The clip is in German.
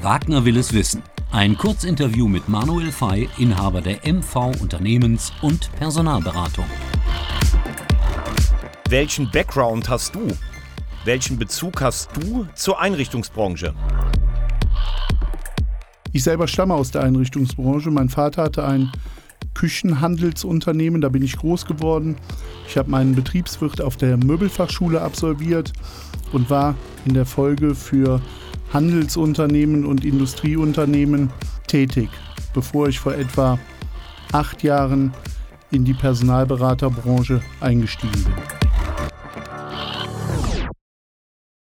Wagner will es wissen. Ein Kurzinterview mit Manuel Fey, Inhaber der MV Unternehmens- und Personalberatung. Welchen Background hast du? Welchen Bezug hast du zur Einrichtungsbranche? Ich selber stamme aus der Einrichtungsbranche. Mein Vater hatte ein Küchenhandelsunternehmen, da bin ich groß geworden. Ich habe meinen Betriebswirt auf der Möbelfachschule absolviert und war in der Folge für Handelsunternehmen und Industrieunternehmen tätig, bevor ich vor etwa acht Jahren in die Personalberaterbranche eingestiegen bin.